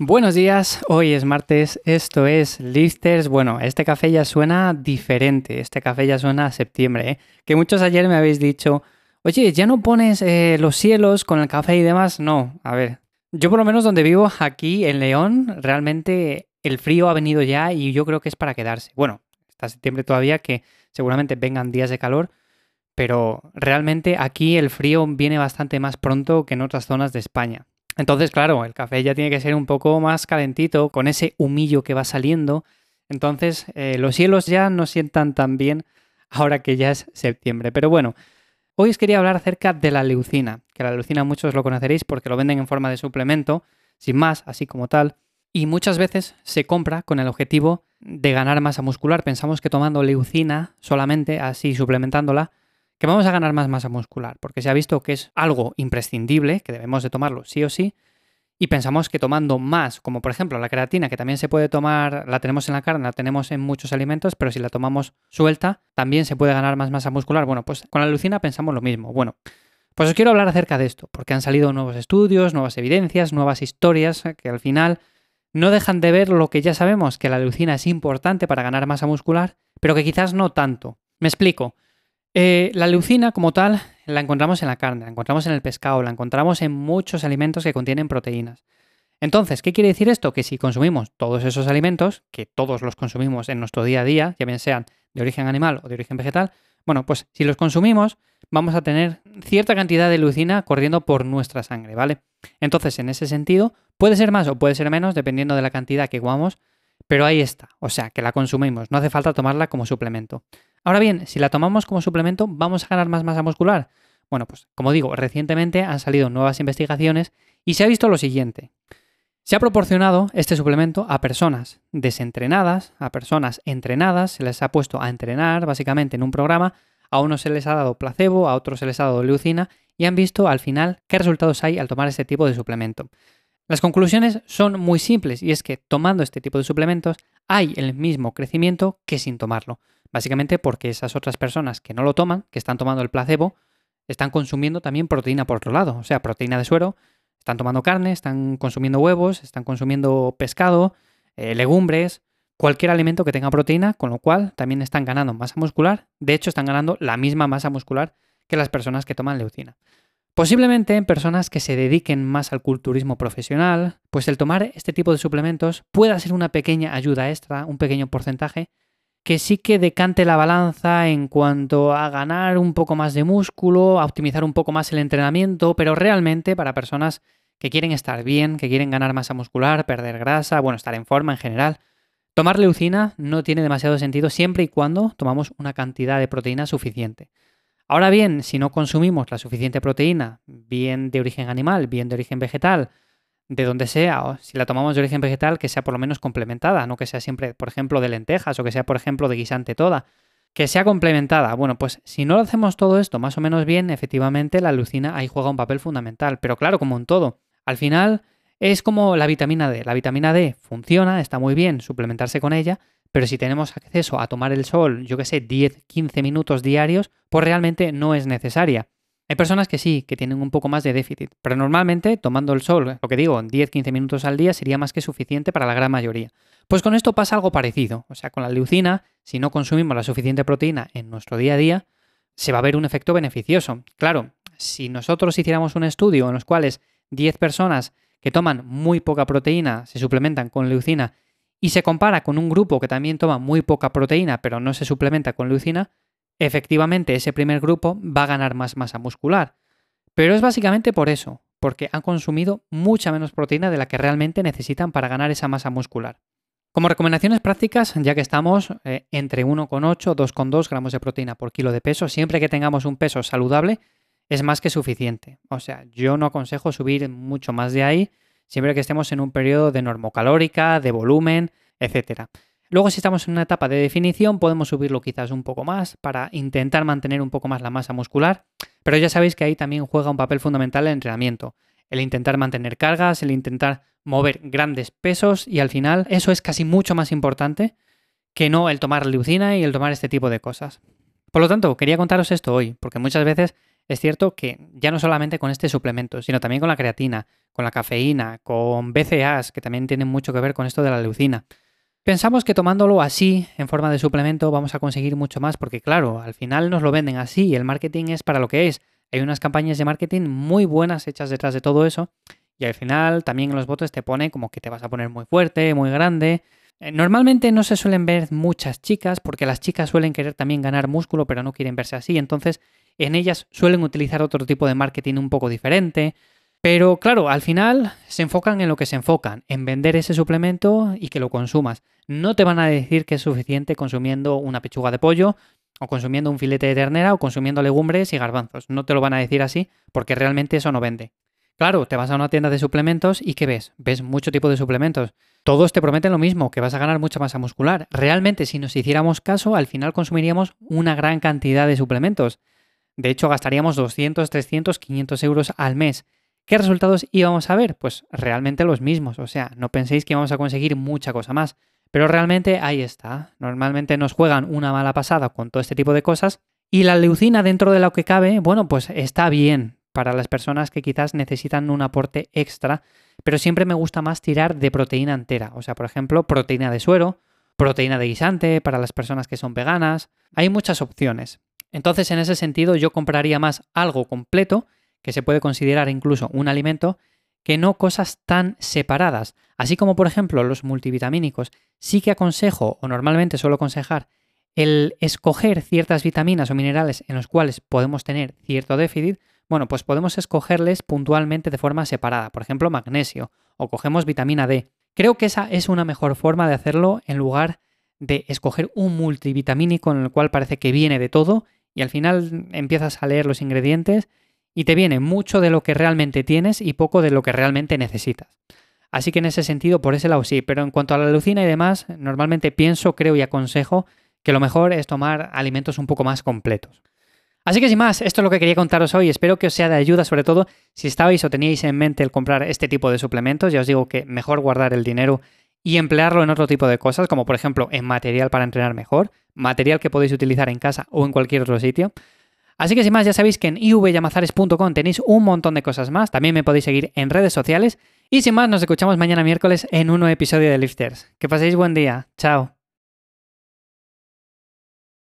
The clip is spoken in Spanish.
Buenos días, hoy es martes, esto es Lifters. Bueno, este café ya suena diferente, este café ya suena a septiembre, ¿eh? que muchos ayer me habéis dicho, oye, ¿ya no pones eh, los cielos con el café y demás? No, a ver, yo por lo menos donde vivo, aquí en León, realmente el frío ha venido ya y yo creo que es para quedarse. Bueno, está septiembre todavía, que seguramente vengan días de calor, pero realmente aquí el frío viene bastante más pronto que en otras zonas de España. Entonces, claro, el café ya tiene que ser un poco más calentito, con ese humillo que va saliendo. Entonces, eh, los cielos ya no sientan tan bien ahora que ya es septiembre. Pero bueno, hoy os quería hablar acerca de la leucina, que la leucina muchos lo conoceréis porque lo venden en forma de suplemento, sin más, así como tal. Y muchas veces se compra con el objetivo de ganar masa muscular. Pensamos que tomando leucina solamente, así suplementándola, que vamos a ganar más masa muscular, porque se ha visto que es algo imprescindible, que debemos de tomarlo sí o sí, y pensamos que tomando más, como por ejemplo la creatina, que también se puede tomar, la tenemos en la carne, la tenemos en muchos alimentos, pero si la tomamos suelta, también se puede ganar más masa muscular. Bueno, pues con la leucina pensamos lo mismo. Bueno, pues os quiero hablar acerca de esto, porque han salido nuevos estudios, nuevas evidencias, nuevas historias, que al final no dejan de ver lo que ya sabemos, que la leucina es importante para ganar masa muscular, pero que quizás no tanto. Me explico. Eh, la leucina como tal la encontramos en la carne, la encontramos en el pescado, la encontramos en muchos alimentos que contienen proteínas. Entonces, ¿qué quiere decir esto? Que si consumimos todos esos alimentos, que todos los consumimos en nuestro día a día, ya bien sean de origen animal o de origen vegetal, bueno, pues si los consumimos, vamos a tener cierta cantidad de leucina corriendo por nuestra sangre, ¿vale? Entonces, en ese sentido, puede ser más o puede ser menos, dependiendo de la cantidad que comamos, pero ahí está, o sea, que la consumimos, no hace falta tomarla como suplemento. Ahora bien, si la tomamos como suplemento, ¿vamos a ganar más masa muscular? Bueno, pues como digo, recientemente han salido nuevas investigaciones y se ha visto lo siguiente. Se ha proporcionado este suplemento a personas desentrenadas, a personas entrenadas, se les ha puesto a entrenar básicamente en un programa, a unos se les ha dado placebo, a otros se les ha dado leucina y han visto al final qué resultados hay al tomar este tipo de suplemento. Las conclusiones son muy simples y es que tomando este tipo de suplementos hay el mismo crecimiento que sin tomarlo. Básicamente porque esas otras personas que no lo toman, que están tomando el placebo, están consumiendo también proteína por otro lado, o sea, proteína de suero, están tomando carne, están consumiendo huevos, están consumiendo pescado, eh, legumbres, cualquier alimento que tenga proteína, con lo cual también están ganando masa muscular, de hecho están ganando la misma masa muscular que las personas que toman leucina. Posiblemente en personas que se dediquen más al culturismo profesional, pues el tomar este tipo de suplementos pueda ser una pequeña ayuda extra, un pequeño porcentaje, que sí que decante la balanza en cuanto a ganar un poco más de músculo, a optimizar un poco más el entrenamiento, pero realmente para personas que quieren estar bien, que quieren ganar masa muscular, perder grasa, bueno, estar en forma en general, tomar leucina no tiene demasiado sentido siempre y cuando tomamos una cantidad de proteína suficiente. Ahora bien, si no consumimos la suficiente proteína, bien de origen animal, bien de origen vegetal, de donde sea, o si la tomamos de origen vegetal, que sea por lo menos complementada, no que sea siempre, por ejemplo, de lentejas o que sea, por ejemplo, de guisante toda, que sea complementada. Bueno, pues si no lo hacemos todo esto más o menos bien, efectivamente la leucina ahí juega un papel fundamental. Pero claro, como en todo, al final es como la vitamina D. La vitamina D funciona, está muy bien suplementarse con ella, pero si tenemos acceso a tomar el sol, yo que sé, 10, 15 minutos diarios, pues realmente no es necesaria. Hay personas que sí, que tienen un poco más de déficit, pero normalmente tomando el sol, lo que digo, 10-15 minutos al día sería más que suficiente para la gran mayoría. Pues con esto pasa algo parecido, o sea, con la leucina, si no consumimos la suficiente proteína en nuestro día a día, se va a ver un efecto beneficioso. Claro, si nosotros hiciéramos un estudio en los cuales 10 personas que toman muy poca proteína se suplementan con leucina y se compara con un grupo que también toma muy poca proteína pero no se suplementa con leucina, efectivamente ese primer grupo va a ganar más masa muscular. Pero es básicamente por eso, porque han consumido mucha menos proteína de la que realmente necesitan para ganar esa masa muscular. Como recomendaciones prácticas, ya que estamos eh, entre 1,8 2,2 gramos de proteína por kilo de peso, siempre que tengamos un peso saludable, es más que suficiente. O sea, yo no aconsejo subir mucho más de ahí, siempre que estemos en un periodo de normocalórica, de volumen, etc. Luego, si estamos en una etapa de definición, podemos subirlo quizás un poco más para intentar mantener un poco más la masa muscular, pero ya sabéis que ahí también juega un papel fundamental el entrenamiento. El intentar mantener cargas, el intentar mover grandes pesos y al final eso es casi mucho más importante que no el tomar leucina y el tomar este tipo de cosas. Por lo tanto, quería contaros esto hoy, porque muchas veces es cierto que ya no solamente con este suplemento, sino también con la creatina, con la cafeína, con BCAAs, que también tienen mucho que ver con esto de la leucina. Pensamos que tomándolo así, en forma de suplemento, vamos a conseguir mucho más, porque claro, al final nos lo venden así y el marketing es para lo que es. Hay unas campañas de marketing muy buenas hechas detrás de todo eso y al final también en los botes te pone como que te vas a poner muy fuerte, muy grande. Eh, normalmente no se suelen ver muchas chicas porque las chicas suelen querer también ganar músculo pero no quieren verse así, entonces en ellas suelen utilizar otro tipo de marketing un poco diferente. Pero claro, al final se enfocan en lo que se enfocan, en vender ese suplemento y que lo consumas. No te van a decir que es suficiente consumiendo una pechuga de pollo, o consumiendo un filete de ternera, o consumiendo legumbres y garbanzos. No te lo van a decir así porque realmente eso no vende. Claro, te vas a una tienda de suplementos y ¿qué ves? Ves mucho tipo de suplementos. Todos te prometen lo mismo, que vas a ganar mucha masa muscular. Realmente, si nos hiciéramos caso, al final consumiríamos una gran cantidad de suplementos. De hecho, gastaríamos 200, 300, 500 euros al mes. ¿Qué resultados íbamos a ver? Pues realmente los mismos, o sea, no penséis que vamos a conseguir mucha cosa más, pero realmente ahí está. Normalmente nos juegan una mala pasada con todo este tipo de cosas y la leucina dentro de lo que cabe, bueno, pues está bien para las personas que quizás necesitan un aporte extra, pero siempre me gusta más tirar de proteína entera, o sea, por ejemplo, proteína de suero, proteína de guisante para las personas que son veganas, hay muchas opciones. Entonces, en ese sentido, yo compraría más algo completo que se puede considerar incluso un alimento, que no cosas tan separadas. Así como, por ejemplo, los multivitamínicos, sí que aconsejo, o normalmente suelo aconsejar, el escoger ciertas vitaminas o minerales en los cuales podemos tener cierto déficit, bueno, pues podemos escogerles puntualmente de forma separada, por ejemplo, magnesio, o cogemos vitamina D. Creo que esa es una mejor forma de hacerlo en lugar de escoger un multivitamínico en el cual parece que viene de todo y al final empiezas a leer los ingredientes y te viene mucho de lo que realmente tienes y poco de lo que realmente necesitas. Así que en ese sentido, por ese lado sí, pero en cuanto a la leucina y demás, normalmente pienso, creo y aconsejo que lo mejor es tomar alimentos un poco más completos. Así que sin más, esto es lo que quería contaros hoy. Espero que os sea de ayuda, sobre todo si estabais o teníais en mente el comprar este tipo de suplementos. Ya os digo que mejor guardar el dinero y emplearlo en otro tipo de cosas, como por ejemplo en material para entrenar mejor, material que podéis utilizar en casa o en cualquier otro sitio. Así que sin más, ya sabéis que en ivyamazares.com tenéis un montón de cosas más. También me podéis seguir en redes sociales. Y sin más, nos escuchamos mañana miércoles en un nuevo episodio de Lifters. Que paséis buen día. Chao.